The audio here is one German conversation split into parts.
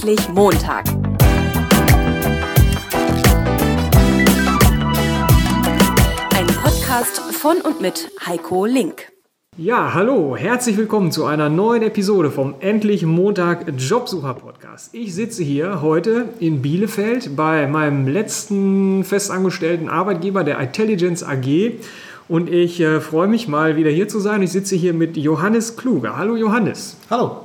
Endlich Montag. Ein Podcast von und mit Heiko Link. Ja, hallo, herzlich willkommen zu einer neuen Episode vom Endlich Montag Jobsucher Podcast. Ich sitze hier heute in Bielefeld bei meinem letzten festangestellten Arbeitgeber, der Intelligence AG. Und ich äh, freue mich mal wieder hier zu sein. Ich sitze hier mit Johannes Kluge. Hallo Johannes. Hallo.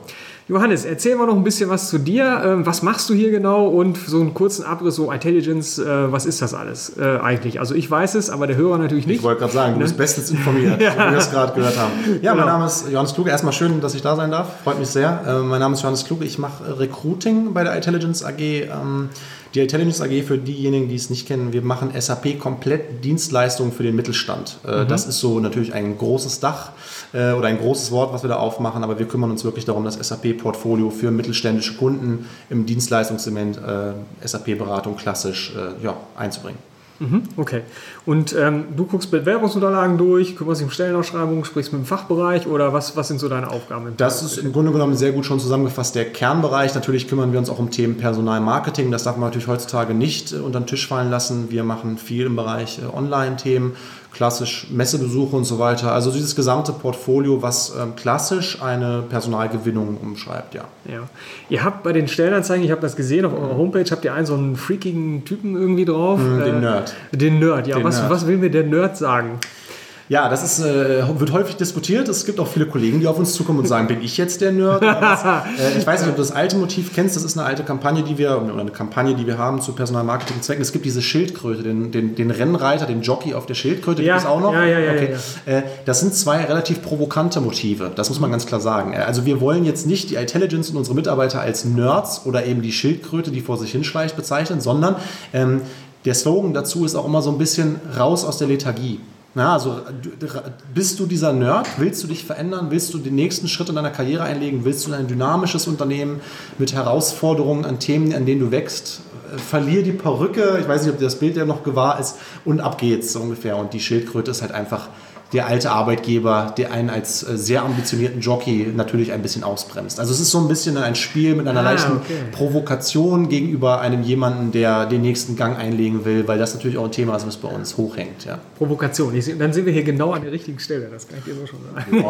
Johannes, erzähl mal noch ein bisschen was zu dir. Ähm, was machst du hier genau und so einen kurzen Abriss, so Intelligence, äh, was ist das alles äh, eigentlich? Also ich weiß es, aber der Hörer natürlich nicht. Ich wollte gerade sagen, du bist bestens informiert, ja. so wie wir es gerade gehört haben. Ja, genau. mein Name ist Johannes Kluge. Erstmal schön, dass ich da sein darf. Freut mich sehr. Äh, mein Name ist Johannes Kluge. Ich mache Recruiting bei der Intelligence AG. Ähm, die Intelligence AG, für diejenigen, die es nicht kennen, wir machen SAP komplett Dienstleistungen für den Mittelstand. Mhm. Das ist so natürlich ein großes Dach oder ein großes Wort, was wir da aufmachen, aber wir kümmern uns wirklich darum, das SAP-Portfolio für mittelständische Kunden im Dienstleistungssegment äh, SAP-Beratung klassisch äh, ja, einzubringen. Mhm, okay. Und ähm, du guckst Bewerbungsunterlagen durch, kümmerst dich um Stellenausschreibungen, sprichst mit dem Fachbereich oder was, was sind so deine Aufgaben? das ist im Grunde genommen sehr gut schon zusammengefasst der Kernbereich. Natürlich kümmern wir uns auch um Themen Personalmarketing. Das darf man natürlich heutzutage nicht äh, unter den Tisch fallen lassen. Wir machen viel im Bereich äh, Online-Themen klassisch Messebesuche und so weiter. Also dieses gesamte Portfolio, was ähm, klassisch eine Personalgewinnung umschreibt, ja. ja. Ihr habt bei den Stellenanzeigen, ich habe das gesehen auf eurer Homepage, habt ihr einen so einen freakigen Typen irgendwie drauf. Mhm, den äh, Nerd. Den Nerd, ja. Den was, Nerd. was will mir der Nerd sagen? Ja, das ist, äh, wird häufig diskutiert. Es gibt auch viele Kollegen, die auf uns zukommen und sagen, bin ich jetzt der Nerd? äh, ich weiß nicht, ob du das alte Motiv kennst. Das ist eine alte Kampagne, die wir, oder eine Kampagne, die wir haben zu Personalmarketing-Zwecken. Es gibt diese Schildkröte, den, den, den, Rennreiter, den Jockey auf der Schildkröte. Ja, gibt es auch noch? Ja, ja, ja. Okay. ja, äh, das sind zwei relativ provokante Motive. Das muss man ganz klar sagen. Äh, also wir wollen jetzt nicht die Intelligence und unsere Mitarbeiter als Nerds oder eben die Schildkröte, die vor sich hinschleicht, bezeichnen, sondern ähm, der Slogan dazu ist auch immer so ein bisschen raus aus der Lethargie. Na, also bist du dieser Nerd? Willst du dich verändern? Willst du den nächsten Schritt in deiner Karriere einlegen? Willst du ein dynamisches Unternehmen mit Herausforderungen an Themen, an denen du wächst? Verlier die Perücke, ich weiß nicht, ob dir das Bild ja noch gewahr ist, und ab geht's so ungefähr. Und die Schildkröte ist halt einfach der alte Arbeitgeber, der einen als äh, sehr ambitionierten Jockey natürlich ein bisschen ausbremst. Also es ist so ein bisschen ein Spiel mit einer ah, leichten okay. Provokation gegenüber einem jemanden, der den nächsten Gang einlegen will, weil das natürlich auch ein Thema ist, was bei uns hochhängt. Ja. Provokation, dann sind wir hier genau an der richtigen Stelle, das kann ich dir so schon sagen.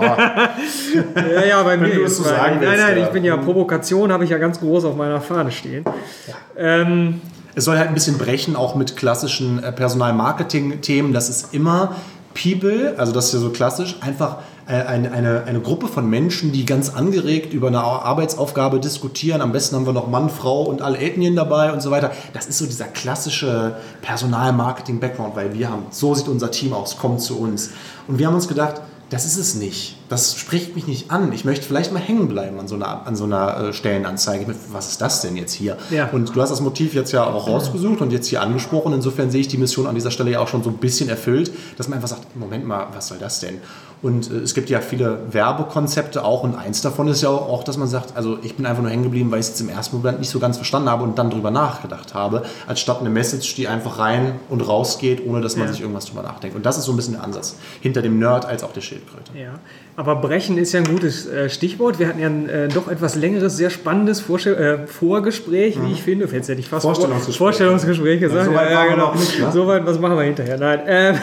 ja, ja, bei mir ist so sagen Nein, nein, ich bin ja Provokation, habe ich ja ganz groß auf meiner Fahne stehen. Ja. Ähm, es soll halt ein bisschen brechen, auch mit klassischen äh, Personalmarketing-Themen. Das ist immer People, also das ist ja so klassisch, einfach äh, eine, eine, eine Gruppe von Menschen, die ganz angeregt über eine Arbeitsaufgabe diskutieren. Am besten haben wir noch Mann, Frau und alle Ethnien dabei und so weiter. Das ist so dieser klassische Personalmarketing-Background, weil wir haben, so sieht unser Team aus, kommt zu uns. Und wir haben uns gedacht, das ist es nicht. Das spricht mich nicht an. Ich möchte vielleicht mal hängen bleiben an so einer, an so einer äh, Stellenanzeige. Was ist das denn jetzt hier? Ja. Und du hast das Motiv jetzt ja auch rausgesucht und jetzt hier angesprochen. Insofern sehe ich die Mission an dieser Stelle ja auch schon so ein bisschen erfüllt, dass man einfach sagt, Moment mal, was soll das denn? Und äh, es gibt ja viele Werbekonzepte auch und eins davon ist ja auch, dass man sagt, also ich bin einfach nur hängen geblieben, weil ich es jetzt im ersten Moment nicht so ganz verstanden habe und dann drüber nachgedacht habe, als statt eine Message, die einfach rein und rausgeht, ohne dass man ja. sich irgendwas drüber nachdenkt. Und das ist so ein bisschen der Ansatz hinter dem Nerd als auch der Schildkröte. Ja, aber brechen ist ja ein gutes äh, Stichwort. Wir hatten ja ein äh, doch etwas längeres, sehr spannendes Vorstell äh, Vorgespräch, mhm. wie ich finde. Jetzt hätte ich fast Vorstellungsgespräch, Vorstellungsgespräch gesagt. Ja, so weit ja, genau. Nicht, ne? So weit, was machen wir hinterher? Nein. Ähm,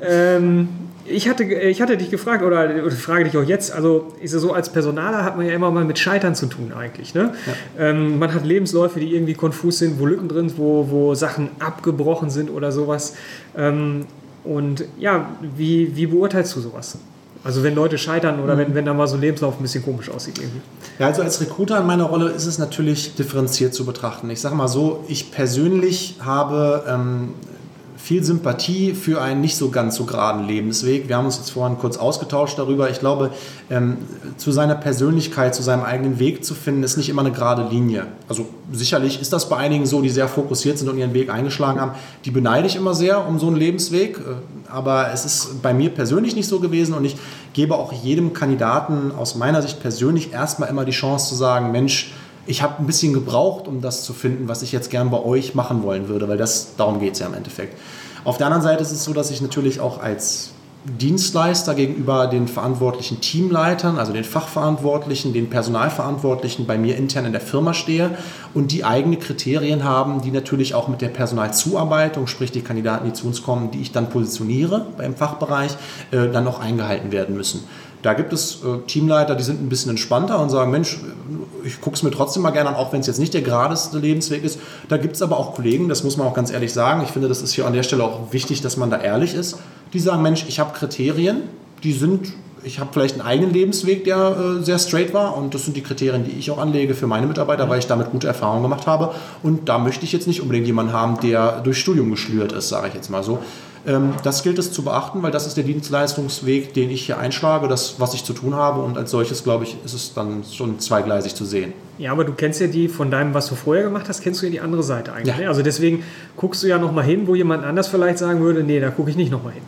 ähm, ich hatte, ich hatte dich gefragt, oder, oder frage dich auch jetzt, also ist es so, als Personaler hat man ja immer mal mit Scheitern zu tun eigentlich. Ne? Ja. Ähm, man hat Lebensläufe, die irgendwie konfus sind, wo Lücken drin sind, wo, wo Sachen abgebrochen sind oder sowas. Ähm, und ja, wie, wie beurteilst du sowas? Also wenn Leute scheitern oder mhm. wenn, wenn da mal so ein Lebenslauf ein bisschen komisch aussieht irgendwie. Ja, also als Recruiter in meiner Rolle ist es natürlich differenziert zu betrachten. Ich sage mal so, ich persönlich habe ähm, viel Sympathie für einen nicht so ganz so geraden Lebensweg. Wir haben uns jetzt vorhin kurz ausgetauscht darüber. Ich glaube, ähm, zu seiner Persönlichkeit, zu seinem eigenen Weg zu finden, ist nicht immer eine gerade Linie. Also sicherlich ist das bei einigen so, die sehr fokussiert sind und ihren Weg eingeschlagen haben. Die beneide ich immer sehr um so einen Lebensweg. Äh, aber es ist bei mir persönlich nicht so gewesen und ich gebe auch jedem Kandidaten aus meiner Sicht persönlich erstmal immer die Chance zu sagen, Mensch, ich habe ein bisschen gebraucht, um das zu finden, was ich jetzt gern bei euch machen wollen würde, weil das darum geht es ja im Endeffekt. Auf der anderen Seite ist es so, dass ich natürlich auch als Dienstleister gegenüber den verantwortlichen Teamleitern, also den Fachverantwortlichen, den Personalverantwortlichen bei mir intern in der Firma stehe und die eigene Kriterien haben, die natürlich auch mit der Personalzuarbeitung, sprich die Kandidaten, die zu uns kommen, die ich dann positioniere beim Fachbereich, äh, dann noch eingehalten werden müssen. Da gibt es äh, Teamleiter, die sind ein bisschen entspannter und sagen, Mensch, ich gucke es mir trotzdem mal gerne an, auch wenn es jetzt nicht der geradeste Lebensweg ist. Da gibt es aber auch Kollegen, das muss man auch ganz ehrlich sagen. Ich finde, das ist hier an der Stelle auch wichtig, dass man da ehrlich ist. Die sagen, Mensch, ich habe Kriterien, die sind, ich habe vielleicht einen eigenen Lebensweg, der äh, sehr straight war und das sind die Kriterien, die ich auch anlege für meine Mitarbeiter, weil ich damit gute Erfahrungen gemacht habe. Und da möchte ich jetzt nicht unbedingt jemanden haben, der durch Studium geschlürt ist, sage ich jetzt mal so. Ähm, das gilt es zu beachten, weil das ist der Dienstleistungsweg, den ich hier einschlage, das, was ich zu tun habe. Und als solches, glaube ich, ist es dann schon zweigleisig zu sehen. Ja, aber du kennst ja die von deinem, was du vorher gemacht hast, kennst du ja die andere Seite eigentlich. Ja. Ne? Also deswegen guckst du ja nochmal hin, wo jemand anders vielleicht sagen würde, nee, da gucke ich nicht nochmal hin.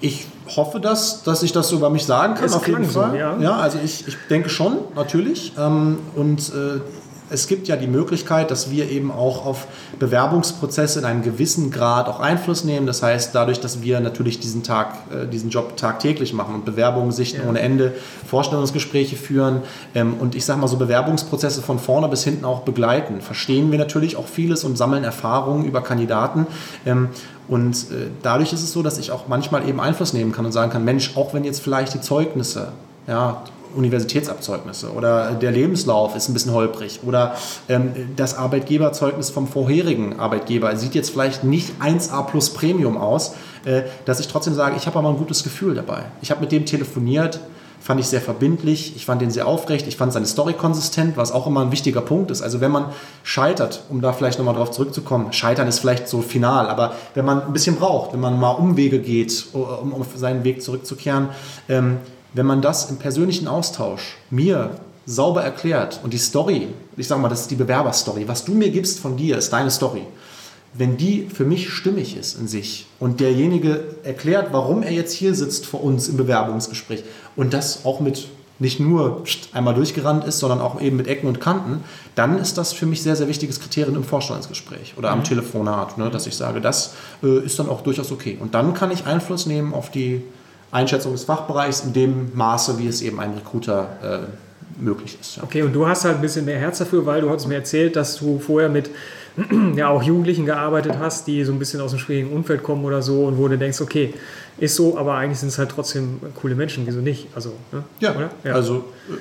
Ich hoffe das, dass ich das so über mich sagen kann, es auf jeden Fall. So, ja. ja, also ich, ich denke schon, natürlich. Ähm, und äh, es gibt ja die Möglichkeit, dass wir eben auch auf Bewerbungsprozesse in einem gewissen Grad auch Einfluss nehmen. Das heißt, dadurch, dass wir natürlich diesen Tag, äh, diesen Job tagtäglich machen und Bewerbungen sichten ja. ohne Ende, Vorstellungsgespräche führen ähm, und ich sage mal so Bewerbungsprozesse von vorne bis hinten auch begleiten, verstehen wir natürlich auch vieles und sammeln Erfahrungen über Kandidaten. Ähm, und äh, dadurch ist es so, dass ich auch manchmal eben Einfluss nehmen kann und sagen kann, Mensch, auch wenn jetzt vielleicht die Zeugnisse ja, Universitätsabzeugnisse oder der Lebenslauf ist ein bisschen holprig oder ähm, das Arbeitgeberzeugnis vom vorherigen Arbeitgeber sieht jetzt vielleicht nicht 1A plus Premium aus, äh, dass ich trotzdem sage, ich habe aber ein gutes Gefühl dabei. Ich habe mit dem telefoniert, fand ich sehr verbindlich, ich fand den sehr aufrecht, ich fand seine Story konsistent, was auch immer ein wichtiger Punkt ist. Also wenn man scheitert, um da vielleicht nochmal drauf zurückzukommen, scheitern ist vielleicht so final, aber wenn man ein bisschen braucht, wenn man mal Umwege geht, um auf seinen Weg zurückzukehren, ähm, wenn man das im persönlichen Austausch mir sauber erklärt und die Story, ich sage mal, das ist die Bewerberstory, was du mir gibst von dir, ist deine Story. Wenn die für mich stimmig ist in sich und derjenige erklärt, warum er jetzt hier sitzt vor uns im Bewerbungsgespräch und das auch mit nicht nur einmal durchgerannt ist, sondern auch eben mit Ecken und Kanten, dann ist das für mich sehr, sehr wichtiges Kriterium im Vorstellungsgespräch oder am mhm. Telefonat, ne, dass ich sage, das äh, ist dann auch durchaus okay. Und dann kann ich Einfluss nehmen auf die Einschätzung des Fachbereichs in dem Maße, wie es eben ein Recruiter äh, möglich ist. Ja. Okay, und du hast halt ein bisschen mehr Herz dafür, weil du hast mir erzählt, dass du vorher mit ja auch Jugendlichen gearbeitet hast, die so ein bisschen aus dem schwierigen Umfeld kommen oder so und wo du denkst, okay, ist so, aber eigentlich sind es halt trotzdem coole Menschen, wieso nicht? Also, ne? ja, ja, also äh,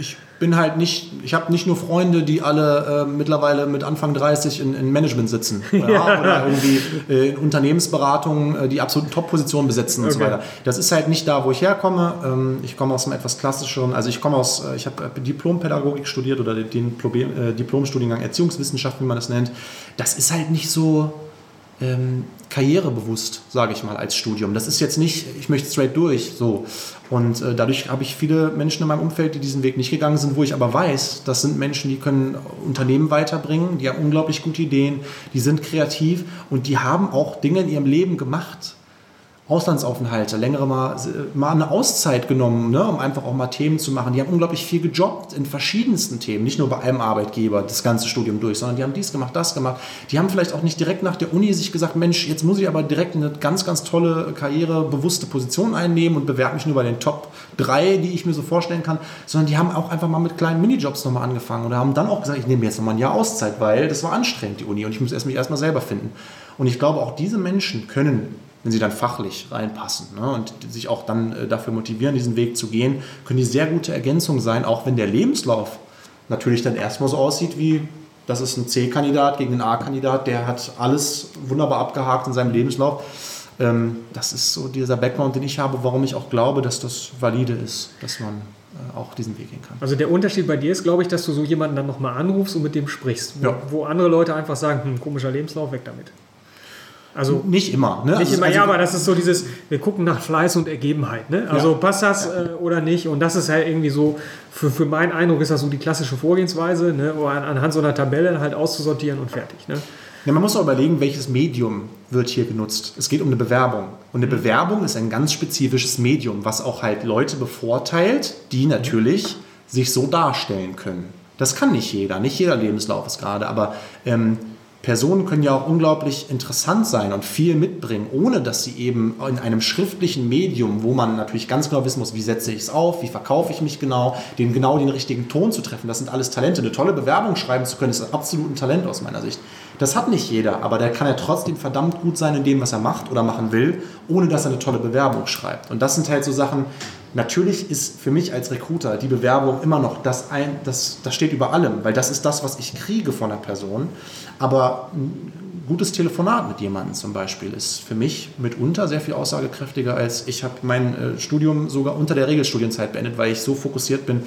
ich bin halt nicht, ich habe nicht nur Freunde, die alle äh, mittlerweile mit Anfang 30 in, in Management sitzen ja, ja. oder irgendwie äh, in Unternehmensberatungen äh, die absoluten Top-Positionen besetzen und okay. so weiter. Das ist halt nicht da, wo ich herkomme. Ähm, ich komme aus einem etwas klassischeren, also ich komme aus, äh, ich habe äh, Diplompädagogik studiert oder den äh, Diplomstudiengang Erziehungswissenschaft, wie man das nennt. Das ist halt nicht so ähm, karrierebewusst, sage ich mal, als Studium. Das ist jetzt nicht, ich möchte straight durch, so. Und äh, dadurch habe ich viele Menschen in meinem Umfeld, die diesen Weg nicht gegangen sind, wo ich aber weiß, das sind Menschen, die können Unternehmen weiterbringen, die haben unglaublich gute Ideen, die sind kreativ und die haben auch Dinge in ihrem Leben gemacht, Auslandsaufenthalte, längere mal, mal eine Auszeit genommen, ne, um einfach auch mal Themen zu machen. Die haben unglaublich viel gejobbt in verschiedensten Themen, nicht nur bei einem Arbeitgeber das ganze Studium durch, sondern die haben dies gemacht, das gemacht. Die haben vielleicht auch nicht direkt nach der Uni sich gesagt, Mensch, jetzt muss ich aber direkt eine ganz, ganz tolle Karriere, bewusste Position einnehmen und bewerbe mich nur bei den Top 3, die ich mir so vorstellen kann, sondern die haben auch einfach mal mit kleinen Minijobs nochmal angefangen oder haben dann auch gesagt, ich nehme jetzt nochmal ein Jahr Auszeit, weil das war anstrengend, die Uni, und ich muss erst mich erstmal selber finden. Und ich glaube, auch diese Menschen können wenn sie dann fachlich reinpassen ne, und sich auch dann äh, dafür motivieren, diesen Weg zu gehen, können die sehr gute Ergänzung sein, auch wenn der Lebenslauf natürlich dann erstmal so aussieht wie, das ist ein C-Kandidat gegen einen A-Kandidat, der hat alles wunderbar abgehakt in seinem Lebenslauf. Ähm, das ist so dieser Background, den ich habe, warum ich auch glaube, dass das valide ist, dass man äh, auch diesen Weg gehen kann. Also der Unterschied bei dir ist, glaube ich, dass du so jemanden dann nochmal anrufst und mit dem sprichst, wo, ja. wo andere Leute einfach sagen, hm, komischer Lebenslauf, weg damit. Also nicht immer. Ne? Nicht also, immer, also, ja, aber das ist so dieses, wir gucken nach Fleiß und Ergebenheit. Ne? Also ja. passt das äh, oder nicht? Und das ist halt irgendwie so, für, für meinen Eindruck ist das so die klassische Vorgehensweise, ne? An, anhand so einer Tabelle halt auszusortieren und fertig. Ne? Ja, man muss auch überlegen, welches Medium wird hier genutzt. Es geht um eine Bewerbung. Und eine mhm. Bewerbung ist ein ganz spezifisches Medium, was auch halt Leute bevorteilt, die natürlich sich so darstellen können. Das kann nicht jeder, nicht jeder Lebenslauf ist gerade, aber ähm, Personen können ja auch unglaublich interessant sein und viel mitbringen, ohne dass sie eben in einem schriftlichen Medium, wo man natürlich ganz genau wissen muss, wie setze ich es auf, wie verkaufe ich mich genau, den genau den richtigen Ton zu treffen. Das sind alles Talente. Eine tolle Bewerbung schreiben zu können, ist absolut ein Talent aus meiner Sicht. Das hat nicht jeder, aber der kann ja trotzdem verdammt gut sein in dem, was er macht oder machen will, ohne dass er eine tolle Bewerbung schreibt. Und das sind halt so Sachen, Natürlich ist für mich als Recruiter die Bewerbung immer noch das ein, das, das steht über allem, weil das ist das, was ich kriege von der Person. Aber ein gutes Telefonat mit jemandem zum Beispiel ist für mich mitunter sehr viel aussagekräftiger als ich habe mein äh, Studium sogar unter der Regelstudienzeit beendet, weil ich so fokussiert bin.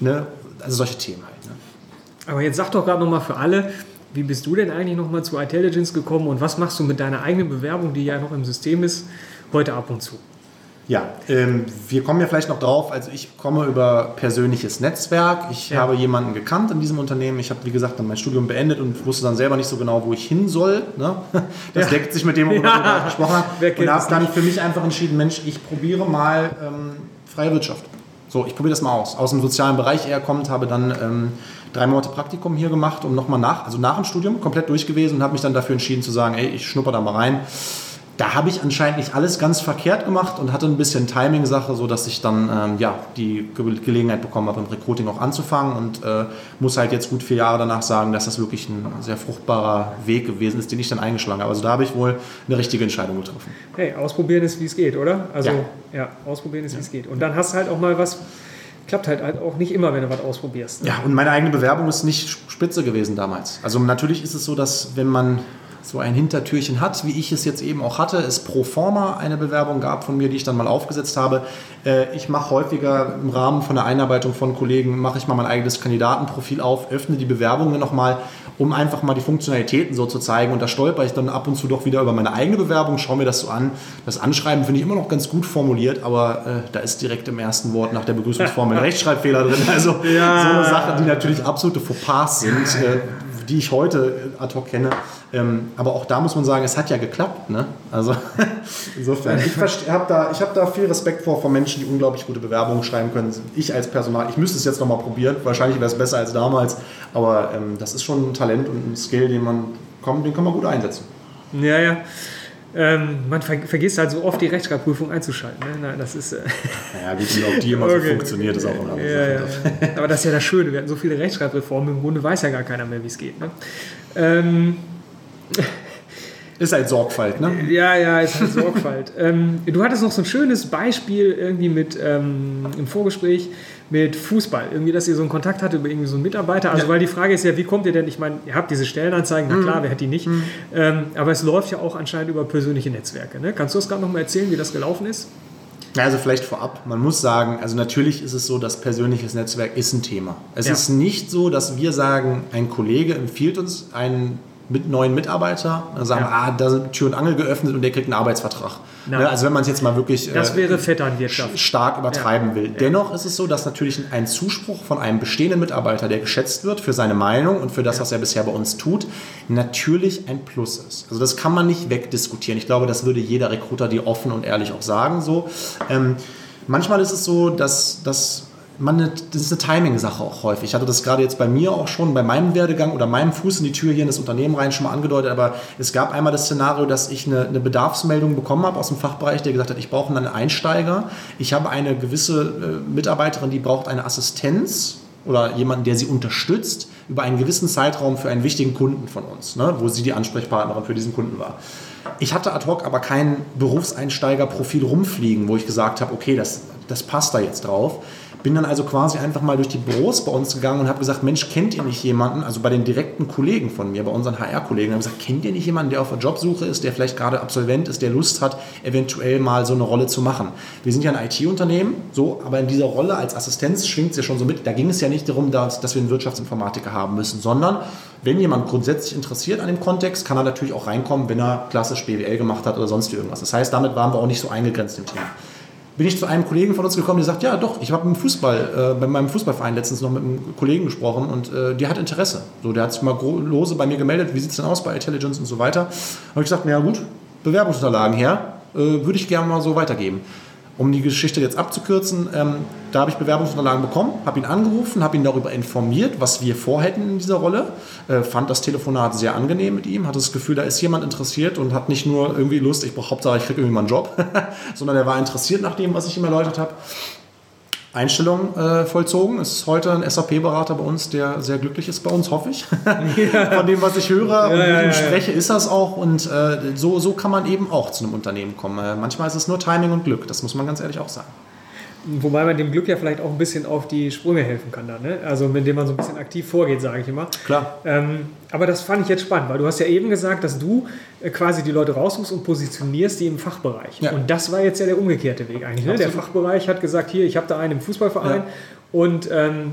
Ne? Also solche Themen halt. Ne? Aber jetzt sag doch gerade nochmal für alle, wie bist du denn eigentlich nochmal zu Intelligence gekommen und was machst du mit deiner eigenen Bewerbung, die ja noch im System ist, heute ab und zu? Ja, ähm, wir kommen ja vielleicht noch drauf. Also ich komme über persönliches Netzwerk. Ich ja. habe jemanden gekannt in diesem Unternehmen. Ich habe, wie gesagt, dann mein Studium beendet und wusste dann selber nicht so genau, wo ich hin soll. Ne? Das ja. deckt sich mit dem, worüber ja. wir gesprochen haben. Und habe dann für mich einfach entschieden, Mensch, ich probiere mal ähm, freie Wirtschaft. So, ich probiere das mal aus. Aus dem sozialen Bereich eher kommt, habe dann ähm, drei Monate Praktikum hier gemacht und nochmal nach, also nach dem Studium komplett durch gewesen und habe mich dann dafür entschieden zu sagen, ey, ich schnupper da mal rein da habe ich anscheinend nicht alles ganz verkehrt gemacht und hatte ein bisschen Timing-Sache, sodass ich dann ähm, ja, die Ge Gelegenheit bekommen habe, im Recruiting auch anzufangen und äh, muss halt jetzt gut vier Jahre danach sagen, dass das wirklich ein sehr fruchtbarer Weg gewesen ist, den ich dann eingeschlagen habe. Also da habe ich wohl eine richtige Entscheidung getroffen. Hey, ausprobieren ist, wie es geht, oder? Also ja, ja ausprobieren ist, wie es geht. Und dann hast du halt auch mal was, klappt halt, halt auch nicht immer, wenn du was ausprobierst. Ne? Ja, und meine eigene Bewerbung ist nicht spitze gewesen damals. Also natürlich ist es so, dass wenn man so ein Hintertürchen hat, wie ich es jetzt eben auch hatte, es pro forma eine Bewerbung gab von mir, die ich dann mal aufgesetzt habe. Äh, ich mache häufiger im Rahmen von der Einarbeitung von Kollegen, mache ich mal mein eigenes Kandidatenprofil auf, öffne die Bewerbungen nochmal, um einfach mal die Funktionalitäten so zu zeigen. Und da stolper ich dann ab und zu doch wieder über meine eigene Bewerbung, schaue mir das so an. Das Anschreiben finde ich immer noch ganz gut formuliert, aber äh, da ist direkt im ersten Wort nach der Begrüßungsformel ein Rechtschreibfehler drin. Also ja. so eine Sache, die natürlich absolute Fauxpas sind. Äh, die ich heute ad hoc kenne. Ähm, aber auch da muss man sagen, es hat ja geklappt. Ne? Also insofern, ich habe da, hab da viel Respekt vor, vor Menschen, die unglaublich gute Bewerbungen schreiben können. Ich als Personal, ich müsste es jetzt nochmal probieren. Wahrscheinlich wäre es besser als damals. Aber ähm, das ist schon ein Talent und ein Skill, den man, den kann man gut einsetzen. Ja, ja. Ähm, man ver vergisst halt so oft die Rechtschreibprüfung einzuschalten. Ne? Nein, das ist. Äh ja, gut, ob die immer okay. so funktioniert, ist auch eine andere ja, Sache. Ja. Aber das ist ja das Schöne. Wir hatten so viele Rechtschreibreformen, im Grunde weiß ja gar keiner mehr, wie es geht. Ne? Ähm, ist halt Sorgfalt, ne? Ja, ja, ist halt Sorgfalt. ähm, du hattest noch so ein schönes Beispiel irgendwie mit ähm, im Vorgespräch mit Fußball. Irgendwie, dass ihr so einen Kontakt hattet über irgendwie so einen Mitarbeiter. Also, ja. weil die Frage ist ja, wie kommt ihr denn? Ich meine, ihr habt diese Stellenanzeigen, na klar, mhm. wer hat die nicht? Mhm. Ähm, aber es läuft ja auch anscheinend über persönliche Netzwerke. Ne? Kannst du das gerade noch mal erzählen, wie das gelaufen ist? Also vielleicht vorab, man muss sagen, also natürlich ist es so, dass persönliches Netzwerk ist ein Thema. Es ja. ist nicht so, dass wir sagen, ein Kollege empfiehlt uns einen mit neuen Mitarbeiter, sagen, ja. ah, da sind Tür und Angel geöffnet und der kriegt einen Arbeitsvertrag. Ne? Also wenn man es jetzt mal wirklich das wäre Vetternwirtschaft. stark übertreiben ja. will. Dennoch ist es so, dass natürlich ein Zuspruch von einem bestehenden Mitarbeiter, der geschätzt wird für seine Meinung und für das, was er bisher bei uns tut, natürlich ein Plus ist. Also das kann man nicht wegdiskutieren. Ich glaube, das würde jeder Recruiter dir offen und ehrlich auch sagen. So. Ähm, manchmal ist es so, dass, dass man, das ist eine Timing-Sache auch häufig. Ich hatte das gerade jetzt bei mir auch schon, bei meinem Werdegang oder meinem Fuß in die Tür hier in das Unternehmen rein schon mal angedeutet, aber es gab einmal das Szenario, dass ich eine, eine Bedarfsmeldung bekommen habe aus dem Fachbereich, der gesagt hat, ich brauche einen Einsteiger. Ich habe eine gewisse äh, Mitarbeiterin, die braucht eine Assistenz oder jemanden, der sie unterstützt über einen gewissen Zeitraum für einen wichtigen Kunden von uns, ne, wo sie die Ansprechpartnerin für diesen Kunden war. Ich hatte ad hoc aber kein Berufseinsteigerprofil rumfliegen, wo ich gesagt habe, okay, das, das passt da jetzt drauf. Bin dann also quasi einfach mal durch die Büros bei uns gegangen und habe gesagt, Mensch, kennt ihr nicht jemanden, also bei den direkten Kollegen von mir, bei unseren HR-Kollegen, habe gesagt, kennt ihr nicht jemanden, der auf der Jobsuche ist, der vielleicht gerade Absolvent ist, der Lust hat, eventuell mal so eine Rolle zu machen. Wir sind ja ein IT-Unternehmen, so, aber in dieser Rolle als Assistenz schwingt es ja schon so mit. Da ging es ja nicht darum, dass, dass wir einen Wirtschaftsinformatiker haben müssen, sondern wenn jemand grundsätzlich interessiert an dem Kontext, kann er natürlich auch reinkommen, wenn er klassisch BWL gemacht hat oder sonst irgendwas. Das heißt, damit waren wir auch nicht so eingegrenzt im Thema bin ich zu einem Kollegen von uns gekommen, der sagt, ja doch, ich habe im Fußball, äh, bei meinem Fußballverein letztens noch mit einem Kollegen gesprochen und äh, der hat Interesse. So, der hat sich mal lose bei mir gemeldet, wie sieht es denn aus bei Intelligence und so weiter. Habe ich gesagt, na ja gut, Bewerbungsunterlagen her, äh, würde ich gerne mal so weitergeben. Um die Geschichte jetzt abzukürzen, ähm, Da habe ich Bewerbungsunterlagen bekommen, habe ihn angerufen, habe ihn darüber informiert, was wir vorhätten in dieser Rolle. Äh, fand das Telefonat sehr angenehm mit ihm, hatte das Gefühl, da ist jemand interessiert und hat nicht nur irgendwie Lust, ich brauche Hauptsache, ich kriege irgendwie mal einen Job, sondern er war interessiert nach dem, was ich ihm erläutert habe. Einstellung äh, vollzogen. Es ist heute ein SAP-Berater bei uns, der sehr glücklich ist bei uns, hoffe ich. Von dem, was ich höre ja, und mit ja, ihm spreche, ist das auch. Und äh, so, so kann man eben auch zu einem Unternehmen kommen. Äh, manchmal ist es nur Timing und Glück, das muss man ganz ehrlich auch sagen. Wobei man dem Glück ja vielleicht auch ein bisschen auf die Sprünge helfen kann, dann, ne? also indem man so ein bisschen aktiv vorgeht, sage ich immer. Klar. Ähm, aber das fand ich jetzt spannend, weil du hast ja eben gesagt, dass du äh, quasi die Leute raussuchst und positionierst die im Fachbereich. Ja. Und das war jetzt ja der umgekehrte Weg eigentlich. Ne? Der Fachbereich hat gesagt, hier, ich habe da einen im Fußballverein ja. und ähm,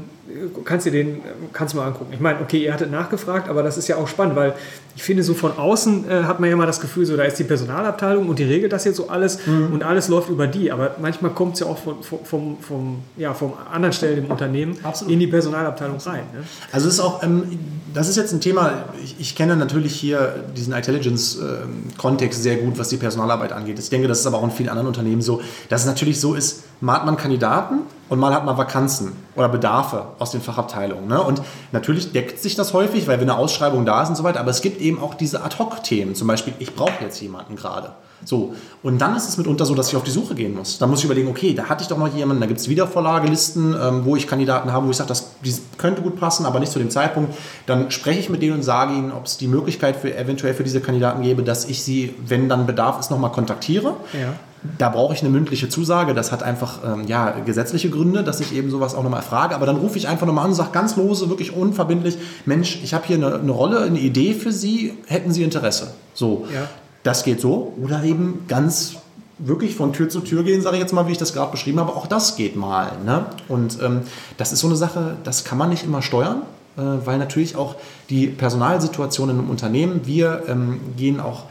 kannst dir den kannst du mal angucken. Ich meine, okay, ihr hattet nachgefragt, aber das ist ja auch spannend, weil ich finde, so von außen äh, hat man ja immer das Gefühl, so da ist die Personalabteilung und die regelt das jetzt so alles mhm. und alles läuft über die. Aber manchmal kommt es ja auch von, vom, vom, ja, vom anderen Stellen im Unternehmen Absolut. in die Personalabteilung rein. Ne? Also ist auch, ähm, das ist jetzt ein Thema, ich, ich kenne natürlich hier diesen Intelligence-Kontext ähm, sehr gut, was die Personalarbeit angeht. Ich denke, das ist aber auch in vielen anderen Unternehmen so, dass es natürlich so ist, mal hat man Kandidaten und mal hat man Vakanzen oder Bedarfe aus den Fachabteilungen. Ne? Und natürlich deckt sich das häufig, weil wenn eine Ausschreibung da ist und so weiter, aber es gibt eben auch diese Ad-Hoc-Themen, zum Beispiel, ich brauche jetzt jemanden gerade. So, und dann ist es mitunter so, dass ich auf die Suche gehen muss. Da muss ich überlegen, okay, da hatte ich doch mal jemanden, da gibt es Wiedervorlagelisten, ähm, wo ich Kandidaten habe, wo ich sage, das die könnte gut passen, aber nicht zu dem Zeitpunkt. Dann spreche ich mit denen und sage ihnen, ob es die Möglichkeit für eventuell für diese Kandidaten gäbe, dass ich sie, wenn dann Bedarf ist, nochmal kontaktiere. Ja. Da brauche ich eine mündliche Zusage. Das hat einfach ähm, ja, gesetzliche Gründe, dass ich eben sowas auch nochmal frage. Aber dann rufe ich einfach nochmal an und sage ganz lose, wirklich unverbindlich: Mensch, ich habe hier eine, eine, Rolle, eine Idee für Sie. Hätten Sie Interesse? So. Ja. Das geht so. Oder eben ganz wirklich von Tür zu Tür gehen, sage ich jetzt mal, wie ich das gerade beschrieben habe. Auch das geht mal. Ne? Und ähm, das ist so eine Sache, das kann man nicht immer steuern, äh, weil natürlich auch die Personalsituation in einem Unternehmen, wir ähm, gehen auch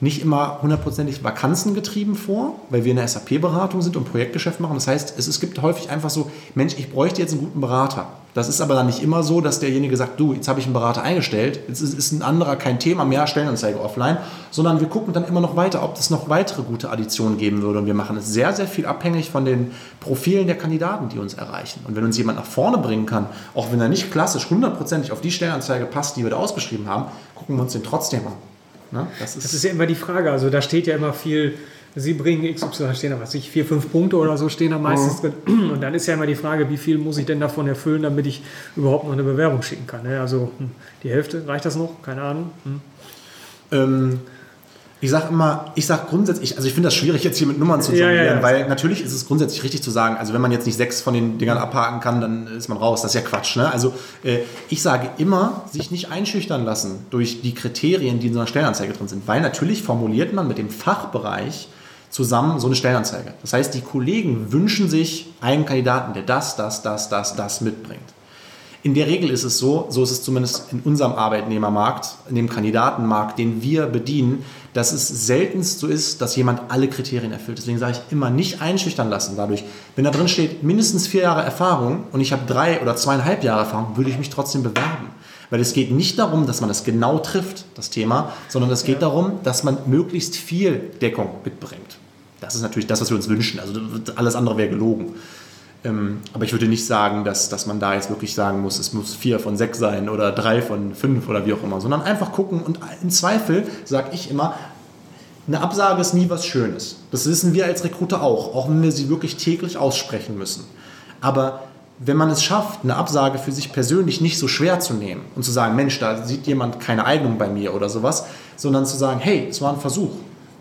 nicht immer hundertprozentig vakanzengetrieben vor, weil wir in der SAP-Beratung sind und Projektgeschäft machen. Das heißt, es, es gibt häufig einfach so, Mensch, ich bräuchte jetzt einen guten Berater. Das ist aber dann nicht immer so, dass derjenige sagt, du, jetzt habe ich einen Berater eingestellt, jetzt ist, ist ein anderer kein Thema mehr, Stellenanzeige offline, sondern wir gucken dann immer noch weiter, ob es noch weitere gute Additionen geben würde. Und wir machen es sehr, sehr viel abhängig von den Profilen der Kandidaten, die uns erreichen. Und wenn uns jemand nach vorne bringen kann, auch wenn er nicht klassisch hundertprozentig auf die Stellenanzeige passt, die wir da ausgeschrieben haben, gucken wir uns den trotzdem an. Ne? Das, ist das ist ja immer die Frage. Also da steht ja immer viel, Sie bringen XY, stehen da was ich, vier, fünf Punkte oder so stehen da meistens mhm. drin. Und dann ist ja immer die Frage, wie viel muss ich denn davon erfüllen, damit ich überhaupt noch eine Bewerbung schicken kann. Ne? Also hm, die Hälfte, reicht das noch? Keine Ahnung. Hm. Ähm, ich sage immer, ich sage grundsätzlich, also ich finde das schwierig jetzt hier mit Nummern zu jonglieren, ja, ja, ja. weil natürlich ist es grundsätzlich richtig zu sagen, also wenn man jetzt nicht sechs von den Dingern abhaken kann, dann ist man raus. Das ist ja Quatsch. Ne? Also äh, ich sage immer, sich nicht einschüchtern lassen durch die Kriterien, die in so einer Stellenanzeige drin sind, weil natürlich formuliert man mit dem Fachbereich zusammen so eine Stellenanzeige. Das heißt, die Kollegen wünschen sich einen Kandidaten, der das, das, das, das, das mitbringt. In der Regel ist es so, so ist es zumindest in unserem Arbeitnehmermarkt, in dem Kandidatenmarkt, den wir bedienen, dass es seltenst so ist, dass jemand alle Kriterien erfüllt. Deswegen sage ich immer nicht einschüchtern lassen dadurch. Wenn da drin steht, mindestens vier Jahre Erfahrung und ich habe drei oder zweieinhalb Jahre Erfahrung, würde ich mich trotzdem bewerben. Weil es geht nicht darum, dass man das genau trifft, das Thema, sondern es geht darum, dass man möglichst viel Deckung mitbringt. Das ist natürlich das, was wir uns wünschen. Also alles andere wäre gelogen. Ähm, aber ich würde nicht sagen, dass, dass man da jetzt wirklich sagen muss, es muss vier von sechs sein oder drei von fünf oder wie auch immer, sondern einfach gucken und im Zweifel sage ich immer, eine Absage ist nie was Schönes. Das wissen wir als Rekruter auch, auch wenn wir sie wirklich täglich aussprechen müssen. Aber wenn man es schafft, eine Absage für sich persönlich nicht so schwer zu nehmen und zu sagen, Mensch, da sieht jemand keine Eignung bei mir oder sowas, sondern zu sagen, hey, es war ein Versuch.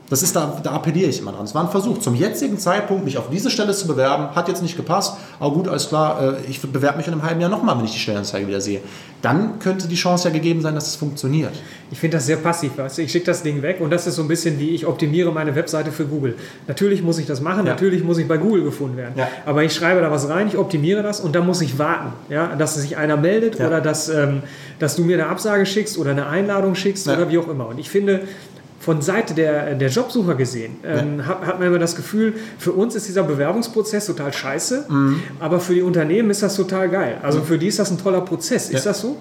Das ist da, da appelliere ich immer dran. Es war ein Versuch, zum jetzigen Zeitpunkt mich auf diese Stelle zu bewerben, hat jetzt nicht gepasst, aber gut, alles klar, äh, ich bewerbe mich in einem halben Jahr nochmal, wenn ich die Stellenanzeige wieder sehe. Dann könnte die Chance ja gegeben sein, dass es funktioniert. Ich finde das sehr passiv. Weißt Ich schicke das Ding weg und das ist so ein bisschen wie ich optimiere meine Webseite für Google. Natürlich muss ich das machen, ja. natürlich muss ich bei Google gefunden werden. Ja. Aber ich schreibe da was rein, ich optimiere das und dann muss ich warten, ja? dass sich einer meldet ja. oder dass, ähm, dass du mir eine Absage schickst oder eine Einladung schickst oder wie auch immer. Und ich finde, von Seite der, der Jobsucher gesehen, ähm, ja. hat, hat, man immer das Gefühl, für uns ist dieser Bewerbungsprozess total scheiße, mhm. aber für die Unternehmen ist das total geil. Also mhm. für die ist das ein toller Prozess. Ist ja. das so?